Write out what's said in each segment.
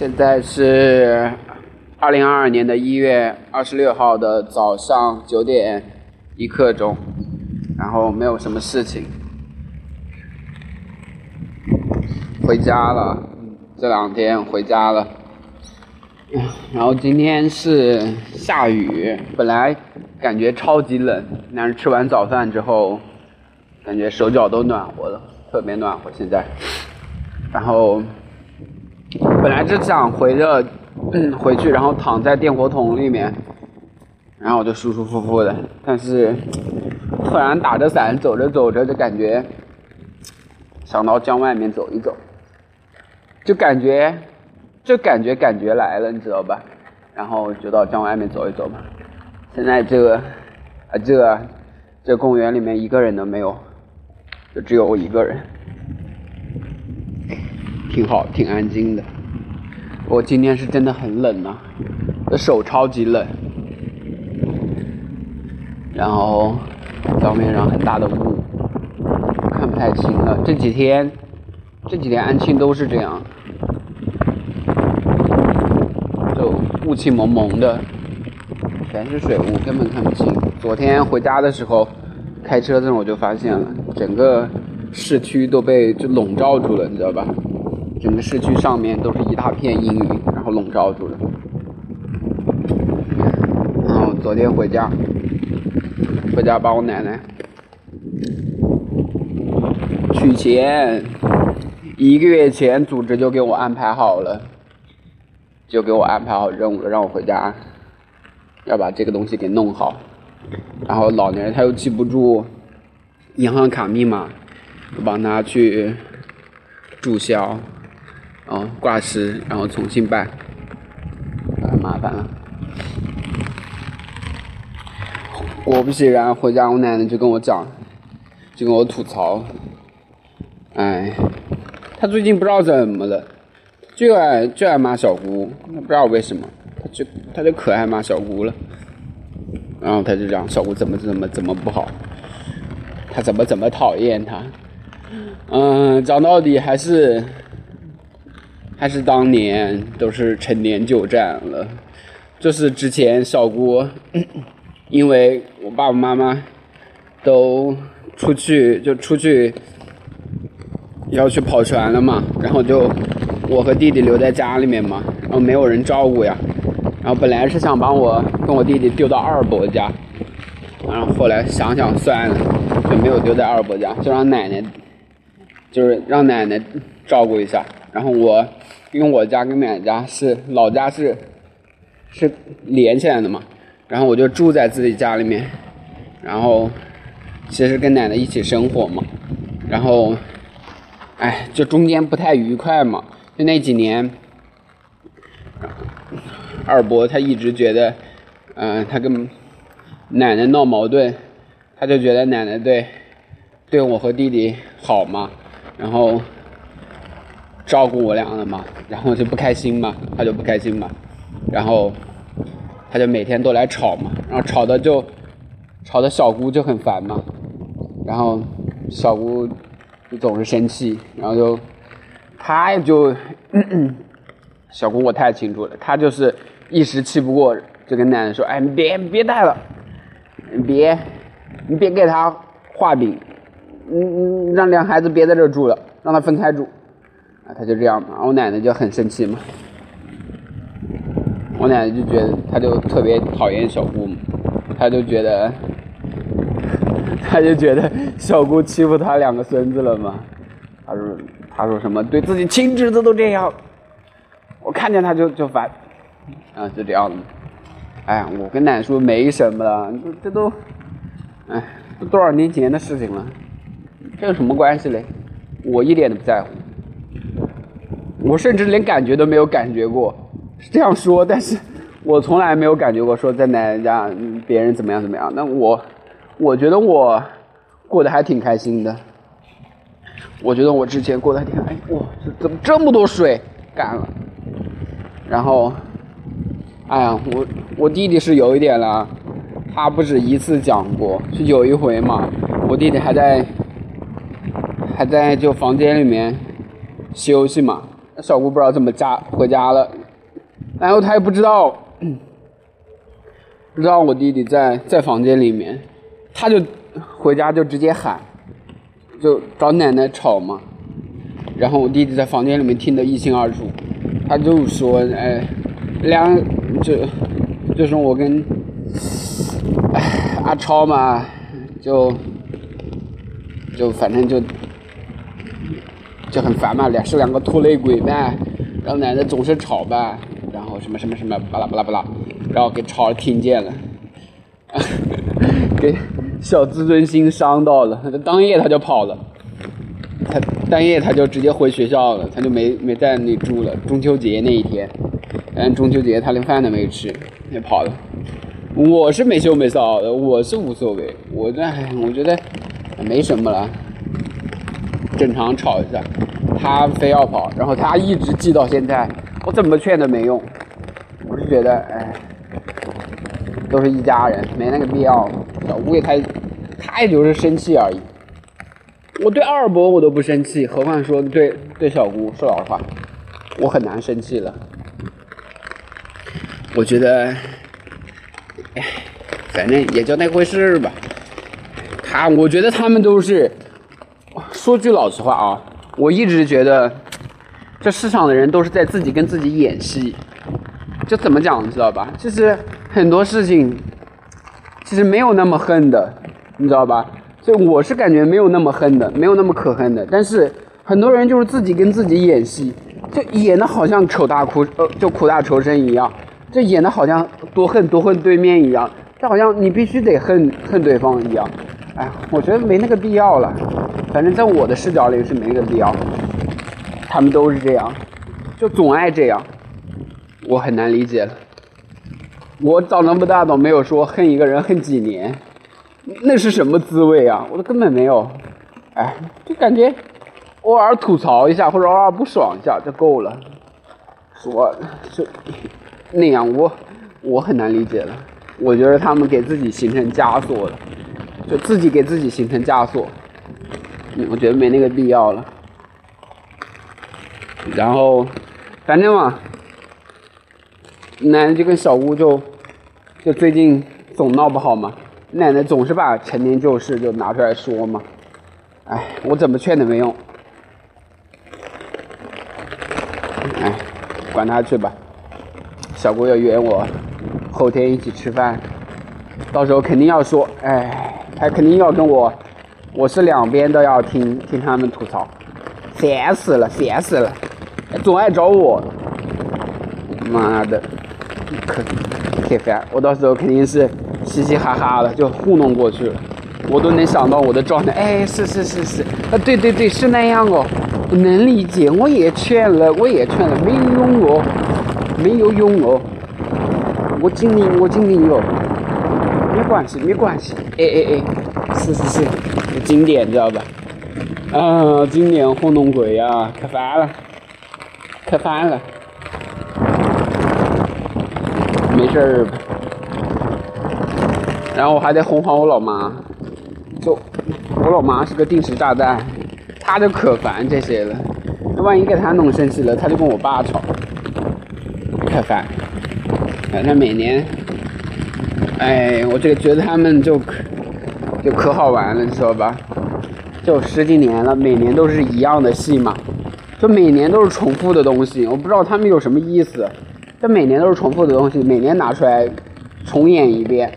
现在是二零二二年的一月二十六号的早上九点一刻钟，然后没有什么事情，回家了。这两天回家了，然后今天是下雨，本来感觉超级冷，但是吃完早饭之后，感觉手脚都暖和了，特别暖和现在，然后。本来是想回着回去，然后躺在电火桶里面，然后我就舒舒服服的。但是突然打着伞走着走着，就感觉想到江外面走一走，就感觉就感觉感觉来了，你知道吧？然后就到江外面走一走吧。现在这个啊这这公园里面一个人都没有，就只有我一个人。挺好，挺安静的。我今天是真的很冷呐，的手超级冷。然后表面上很大的雾，看不太清了。这几天，这几天安庆都是这样，就雾气蒙蒙的，全是水雾，根本看不清。昨天回家的时候，开车的时候我就发现了，整个市区都被就笼罩住了，你知道吧？整个市区上面都是一大片阴云，然后笼罩住了。然后昨天回家，回家帮我奶奶取钱，一个月前组织就给我安排好了，就给我安排好任务了，让我回家要把这个东西给弄好。然后老年人他又记不住银行卡密码，我帮他去注销。哦，挂失，然后重新办，太麻烦了。果不其然，回家我奶奶就跟我讲，就跟我吐槽，哎，他最近不知道怎么了，就爱就爱骂小姑，不知道为什么，他就他就可爱骂小姑了。然后他就讲小姑怎么怎么怎么不好，他怎么怎么讨厌他，嗯，讲到底还是。还是当年都是陈年旧战了，就是之前小姑，因为我爸爸妈妈都出去就出去要去跑船了嘛，然后就我和弟弟留在家里面嘛，然后没有人照顾呀，然后本来是想把我跟我弟弟丢到二伯家，然后后来想想算了，就没有丢在二伯家，就让奶奶，就是让奶奶照顾一下。然后我，因为我家跟奶奶家是老家是，是连起来的嘛，然后我就住在自己家里面，然后，其实跟奶奶一起生活嘛，然后，哎，就中间不太愉快嘛，就那几年，二伯他一直觉得，嗯，他跟奶奶闹矛盾，他就觉得奶奶对，对我和弟弟好嘛，然后。照顾我俩了嘛，然后就不开心嘛，他就不开心嘛，然后他就每天都来吵嘛，然后吵的就吵的小姑就很烦嘛，然后小姑就总是生气，然后就他就 小姑我太清楚了，他就是一时气不过，就跟奶奶说：“哎，你别别带了，你别你别给他画饼，你你让两孩子别在这住了，让他分开住。”他就这样嘛，我奶奶就很生气嘛。我奶奶就觉得，他就特别讨厌小姑嘛，他就觉得，他就觉得小姑欺负他两个孙子了嘛。他说，他说什么对自己亲侄子都这样，我看见他就就烦，啊，就这样子。哎，我跟奶奶说没什么了，这这都，哎，都多少年前的事情了，这有什么关系嘞？我一点都不在乎。我甚至连感觉都没有感觉过，是这样说，但是我从来没有感觉过说在奶奶家别人怎么样怎么样。那我，我觉得我过得还挺开心的。我觉得我之前过得还挺哎哇，怎么这么多水干了？然后，哎呀，我我弟弟是有一点了，他不止一次讲过，是有一回嘛，我弟弟还在还在就房间里面休息嘛。小姑不知道怎么家回家了，然后她也不知道，不知道我弟弟在在房间里面，他就回家就直接喊，就找奶奶吵嘛。然后我弟弟在房间里面听得一清二楚，他就说：“哎，两就就是我跟 阿超嘛，就就反正就就很烦嘛，两是两个拖累鬼呗，然后奶奶总是吵呗，然后什么什么什么巴拉巴拉巴拉，然后给吵听见了，给小自尊心伤到了，当夜他就跑了。”他当夜他就直接回学校了，他就没没在那住了。中秋节那一天，但中秋节他连饭都没吃，也跑了。我是没羞没臊的，我是无所谓，我这我觉得没什么了，正常吵一下。他非要跑，然后他一直记到现在，我怎么劝都没用。我是觉得，哎，都是一家人，没那个必要。小吴也他，他也就是生气而已。我对二伯我都不生气，何况说对对小姑。说老实话，我很难生气了。我觉得，哎，反正也就那回事吧。他，我觉得他们都是，说句老实话啊，我一直觉得，这世上的人都是在自己跟自己演戏。就怎么讲，你知道吧？其实很多事情，其实没有那么恨的，你知道吧？就我是感觉没有那么恨的，没有那么可恨的，但是很多人就是自己跟自己演戏，就演的好像仇大苦呃，就苦大仇深一样，就演的好像多恨多恨对面一样，就好像你必须得恨恨对方一样，哎，我觉得没那个必要了，反正在我的视角里是没个必要，他们都是这样，就总爱这样，我很难理解了，我长那么大都没有说恨一个人恨几年。那是什么滋味啊？我都根本没有，哎，就感觉偶尔吐槽一下或者偶尔不爽一下就够了，说就那样，我我很难理解了。我觉得他们给自己形成枷锁了，就自己给自己形成枷锁，我觉得没那个必要了。然后，反正嘛，奶奶就跟小姑就就最近总闹不好嘛。奶奶总是把陈年旧事就拿出来说嘛，哎，我怎么劝都没用，哎，管他去吧。小姑要约我后天一起吃饭，到时候肯定要说，哎，他肯定要跟我，我是两边都要听听他们吐槽，烦死了，烦死了，总爱找我，妈的，可可烦，我到时候肯定是。嘻嘻哈哈的就糊弄过去了，我都能想到我的状态。哎，是是是是，啊，对对对，是那样哦，能理解。我也劝了，我也劝了，没有用哦，没有用哦。我尽力，我尽力哦，没关系，没关系。哎哎哎，是是是，经典知道吧？啊，经典糊弄鬼呀，可烦了，可烦了。没事儿。然后我还得哄好我老妈，就我老妈是个定时炸弹，她就可烦这些了。那万一给她弄生气了，她就跟我爸吵，可烦。反正每年，哎，我这个觉得他们就可就可好玩了，你知道吧？就十几年了，每年都是一样的戏嘛，就每年都是重复的东西。我不知道他们有什么意思，这每年都是重复的东西，每年拿出来重演一遍。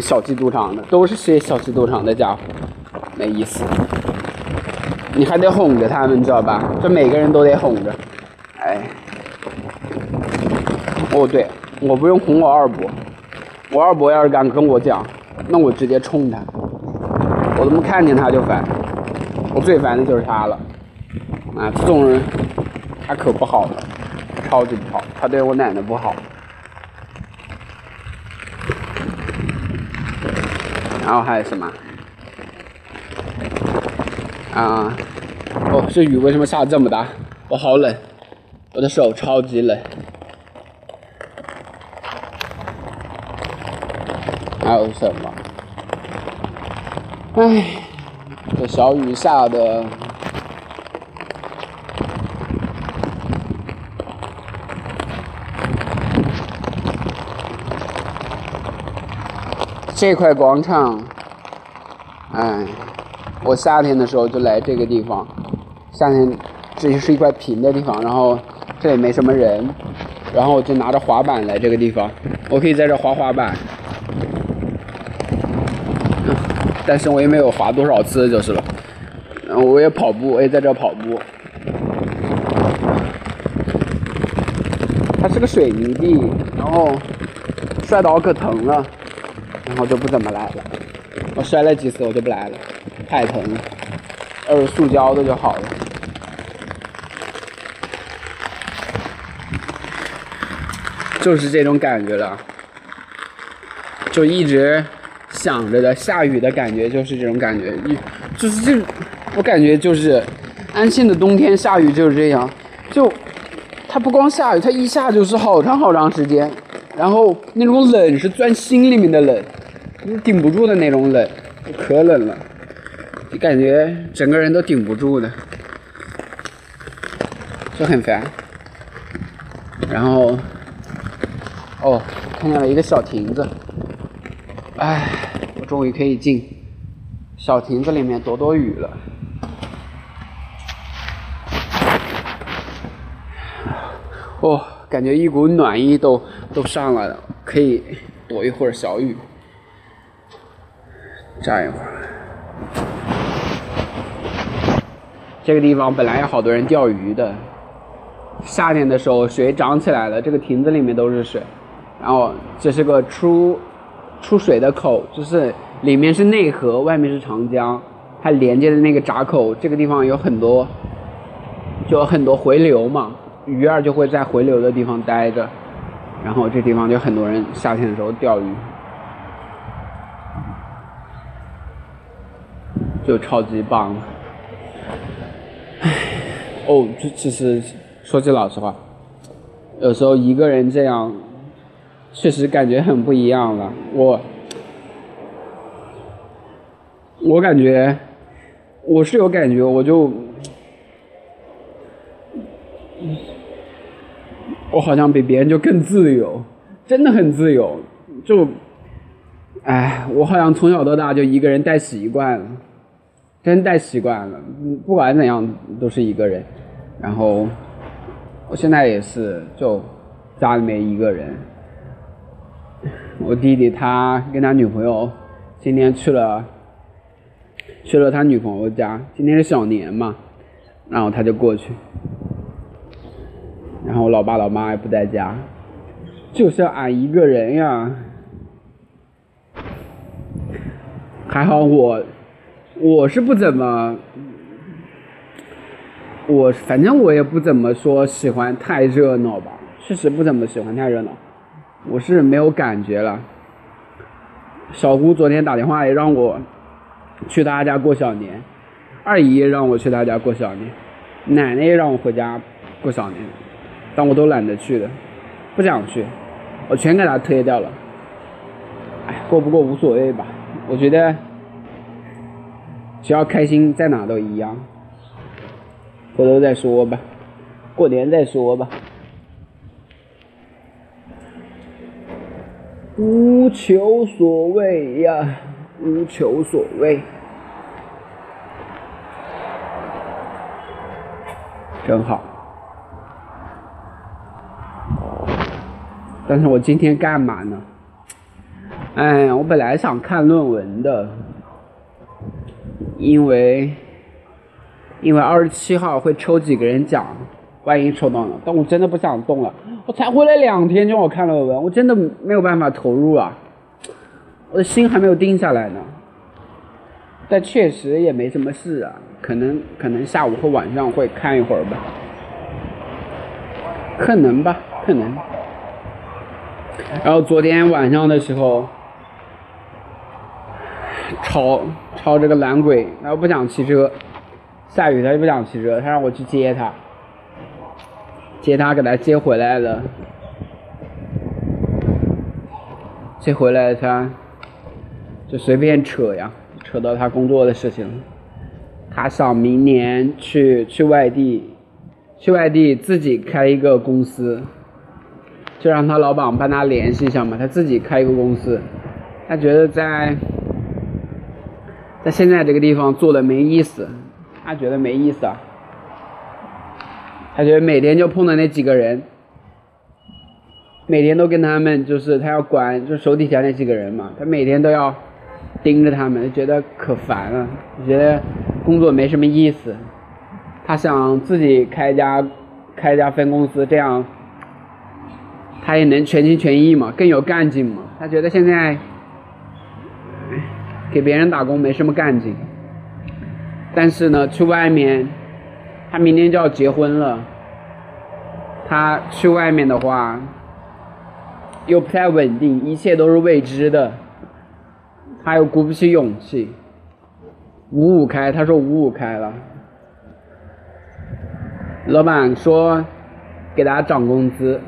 小气肚肠的都是些小气肚肠的家伙，没意思。你还得哄着他们，你知道吧？这每个人都得哄着。哎，哦对，我不用哄我二伯，我二伯要是敢跟我讲，那我直接冲他。我怎么看见他就烦？我最烦的就是他了。啊，这种人他可不好了，超级不好，他对我奶奶不好。然后还有什么？啊，哦，这雨为什么下这么大？我好冷，我的手超级冷。还有什么？哎，这小雨下的。这块广场，哎，我夏天的时候就来这个地方。夏天，这是一块平的地方，然后这也没什么人，然后我就拿着滑板来这个地方，我可以在这滑滑板。但是我也没有滑多少次就是了。然后我也跑步，我也在这跑步。它是个水泥地，然后摔倒可疼了，然后就不怎么来了。我摔了几次我就不来了，太疼了。要是塑胶的就好了。就是这种感觉了，就一直想着的下雨的感觉，就是这种感觉。一就是这，我感觉就是安庆的冬天下雨就是这样，就。它不光下雨，它一下就是好长好长时间，然后那种冷是钻心里面的冷，你顶不住的那种冷，可冷了，你感觉整个人都顶不住的，就很烦。然后，哦，看见了一个小亭子，哎，终于可以进小亭子里面躲躲雨了。哦，感觉一股暖意都都上来了，可以躲一会儿小雨，站一会儿。这个地方本来有好多人钓鱼的，夏天的时候水涨起来了，这个亭子里面都是水。然后这是个出出水的口，就是里面是内河，外面是长江，它连接的那个闸口，这个地方有很多，就很多回流嘛。鱼儿就会在回流的地方待着，然后这地方就很多人夏天的时候钓鱼，就超级棒。唉，哦，这其实说句老实话，有时候一个人这样，确实感觉很不一样了。我，我感觉，我是有感觉，我就。我好像比别人就更自由，真的很自由。就，哎，我好像从小到大就一个人带习惯了，真带习惯了。不管怎样都是一个人。然后，我现在也是，就家里面一个人。我弟弟他跟他女朋友今天去了，去了他女朋友家。今天是小年嘛，然后他就过去。然后我老爸老妈也不在家，就是俺一个人呀。还好我，我是不怎么，我反正我也不怎么说喜欢太热闹吧，确实不怎么喜欢太热闹，我是没有感觉了。小姑昨天打电话也让我去她家过小年，二姨让我去她家过小年，奶奶也让我回家过小年。但我都懒得去的，不想去，我全给她推掉了。哎，过不过无所谓吧，我觉得只要开心，在哪都一样。回头再说吧，过年再说吧。无求所谓呀，无求所谓，真好。但是我今天干嘛呢？哎，我本来想看论文的，因为因为二十七号会抽几个人奖，万一抽到呢？但我真的不想动了，我才回来两天就让我看论文，我真的没有办法投入啊，我的心还没有定下来呢。但确实也没什么事啊，可能可能下午或晚上会看一会儿吧，可能吧，可能。然后昨天晚上的时候，超超这个懒鬼，然后不想骑车，下雨他就不想骑车，他让我去接他，接他给他接回来了，接回来他就随便扯呀，扯到他工作的事情，他想明年去去外地，去外地自己开一个公司。就让他老板帮他联系一下嘛，他自己开一个公司，他觉得在在现在这个地方做的没意思，他觉得没意思啊。他觉得每天就碰到那几个人，每天都跟他们就是他要管，就手底下那几个人嘛，他每天都要盯着他们，觉得可烦了，觉得工作没什么意思。他想自己开一家开一家分公司，这样他也能全心全意嘛，更有干劲嘛。他觉得现在给别人打工没什么干劲，但是呢，去外面。他明天就要结婚了，他去外面的话又不太稳定，一切都是未知的，他又鼓不起勇气。五五开，他说五五开了，老板说给他涨工资，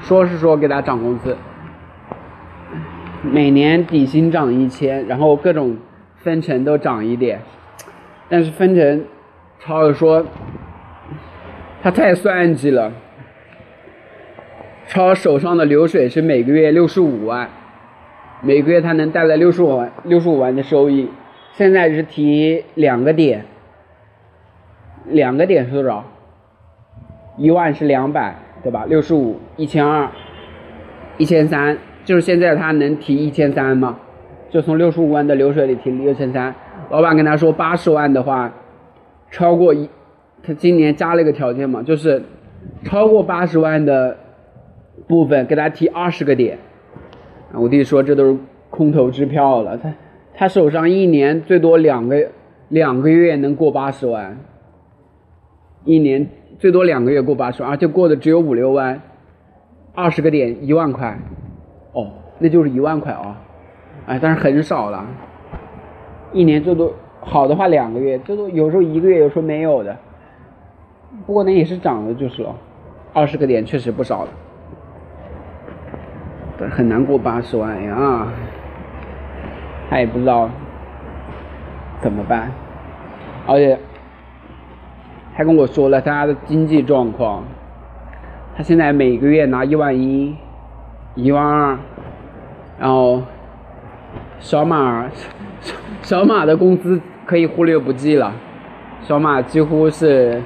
说是说给他涨工资，每年底薪涨一千，然后各种分成都涨一点，但是分成。超说：“他太算计了。超手上的流水是每个月六十五万，每个月他能带来六十五万六十五万的收益。现在是提两个点，两个点是多少？一万是两百，对吧？六十五一千二，一千三，就是现在他能提一千三吗？就从六十五万的流水里提六千三。老板跟他说八十万的话。”超过一，他今年加了一个条件嘛，就是超过八十万的部分给他提二十个点。我弟说这都是空头支票了，他他手上一年最多两个两个月能过八十万，一年最多两个月过八十万，而且过的只有五六万，二十个点一万块，哦，那就是一万块啊，哎，但是很少了，一年最多。好的话两个月，这都有时候一个月，有时候没有的。不过那也是涨了，就是了，二十个点确实不少了，很难过八十万呀。他也不知道怎么办，而且还跟我说了他的经济状况，他现在每个月拿一万一、一万二，然后小马 小马的工资。可以忽略不计了，小马几乎是，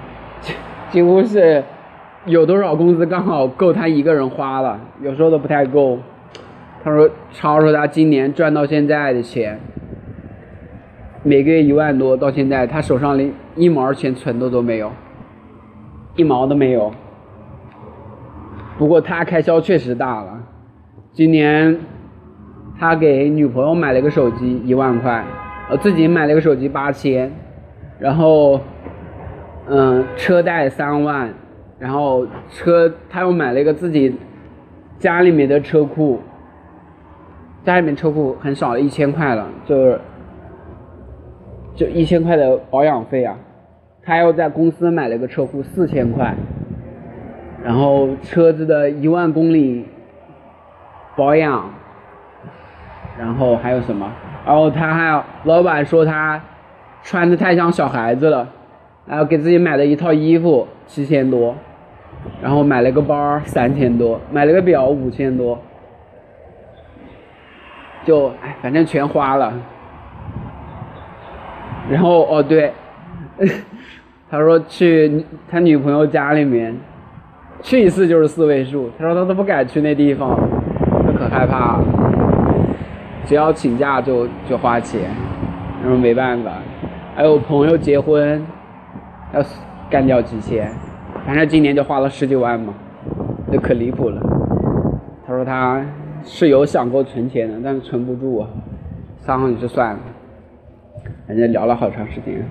几乎是有多少工资刚好够他一个人花了，有时候都不太够。他说，超说他今年赚到现在的钱，每个月一万多，到现在他手上连一毛钱存的都没有，一毛都没有。不过他开销确实大了，今年他给女朋友买了个手机，一万块。我自己买了个手机八千，然后，嗯，车贷三万，然后车他又买了一个自己家里面的车库，家里面车库很少了一千块了，就是就一千块的保养费啊，他又在公司买了个车库四千块，然后车子的一万公里保养，然后还有什么？然后他还，老板说他穿的太像小孩子了，然后给自己买了一套衣服七千多，然后买了个包三千多，买了个表五千多，就哎反正全花了。然后哦对，他说去他女朋友家里面，去一次就是四位数，他说他都不敢去那地方，他可害怕了。只要请假就就花钱，然后没办法，还有朋友结婚，要干掉几千，反正今年就花了十几万嘛，这可离谱了。他说他是有想过存钱的，但是存不住，然后就算了。人家聊了好长时间，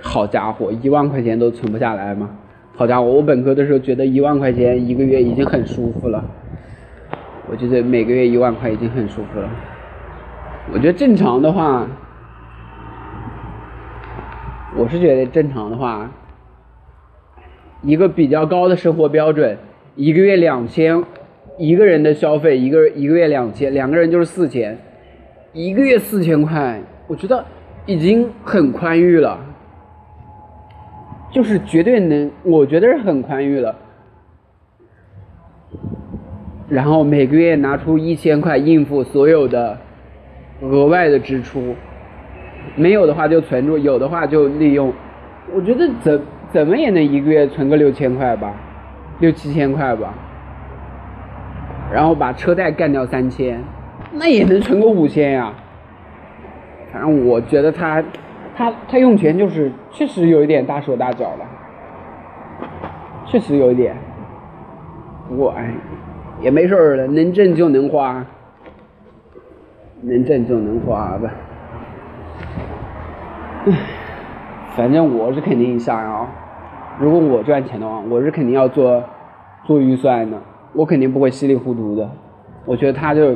好家伙，一万块钱都存不下来吗？好家伙，我本科的时候觉得一万块钱一个月已经很舒服了。我觉得每个月一万块已经很舒服了。我觉得正常的话，我是觉得正常的话，一个比较高的生活标准，一个月两千，一个人的消费，一个一个月两千，两个人就是四千，一个月四千块，我觉得已经很宽裕了，就是绝对能，我觉得是很宽裕了。然后每个月拿出一千块应付所有的额外的支出，没有的话就存住，有的话就利用。我觉得怎怎么也能一个月存个六千块吧，六七千块吧。然后把车贷干掉三千，那也能存个五千呀。反正我觉得他，他他用钱就是确实有一点大手大脚的，确实有一点。不过哎，也没事儿了，能挣就能花，能挣就能花吧。唉，反正我是肯定想要，如果我赚钱的话，我是肯定要做做预算的。我肯定不会稀里糊涂的，我觉得他就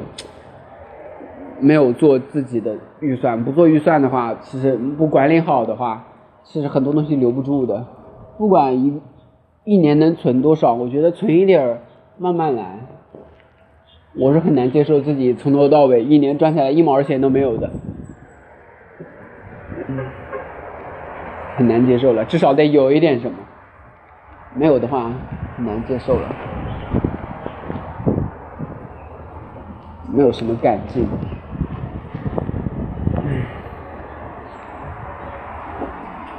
没有做自己的预算，不做预算的话，其实不管理好的话，其实很多东西留不住的。不管一一年能存多少，我觉得存一点儿，慢慢来。我是很难接受自己从头到尾一年赚下来一毛钱都没有的，很难接受了。至少得有一点什么，没有的话很难接受了。没有什么干劲。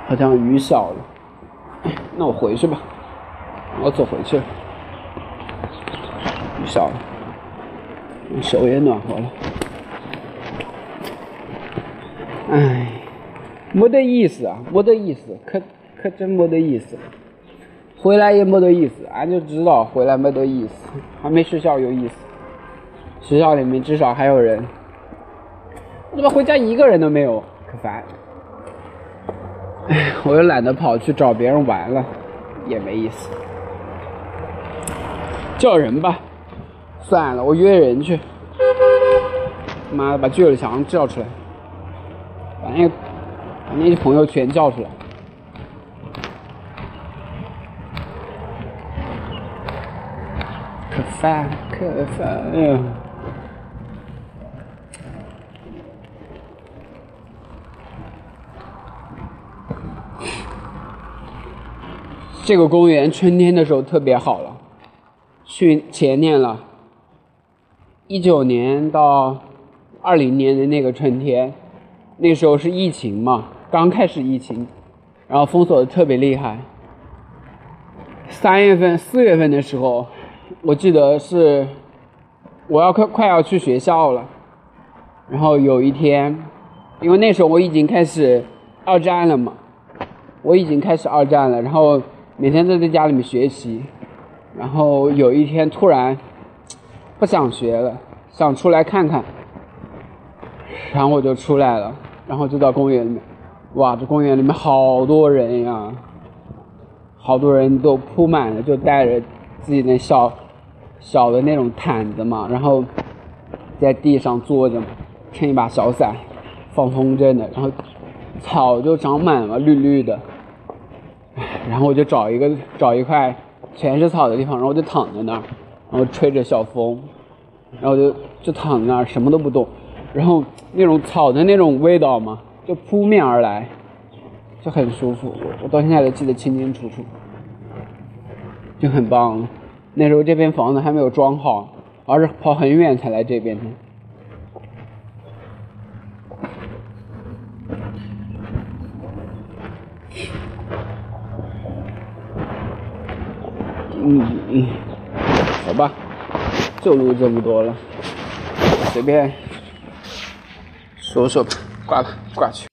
好像雨小了，那我回去吧，我走回去了。雨小了，手也暖和了。哎，没得意思啊，没得意思，可可真没得意思。回来也没得意思，俺就知道回来没得意思，还没学校有意思。学校里面至少还有人，我怎么回家一个人都没有？可烦！哎，我又懒得跑去找别人玩了，也没意思。叫人吧，算了，我约人去。妈的，把巨尔强叫出来，把那个把那些朋友全叫出来。可烦，可烦呀！这个公园春天的时候特别好了，去前年了，一九年到二零年的那个春天，那时候是疫情嘛，刚开始疫情，然后封锁的特别厉害。三月份、四月份的时候，我记得是我要快快要去学校了，然后有一天，因为那时候我已经开始二战了嘛，我已经开始二战了，然后。每天都在家里面学习，然后有一天突然不想学了，想出来看看，然后我就出来了，然后就到公园里面，哇，这公园里面好多人呀，好多人都铺满了，就带着自己那小小的那种毯子嘛，然后在地上坐着，撑一把小伞，放风筝的，然后草就长满了，绿绿的。然后我就找一个找一块全是草的地方，然后我就躺在那儿，然后吹着小风，然后就就躺在那儿什么都不动，然后那种草的那种味道嘛，就扑面而来，就很舒服。我到现在都记得清清楚楚，就很棒。那时候这边房子还没有装好，而是跑很远才来这边的。嗯嗯，好吧，就录这么多了，随便说说吧，挂了，挂去。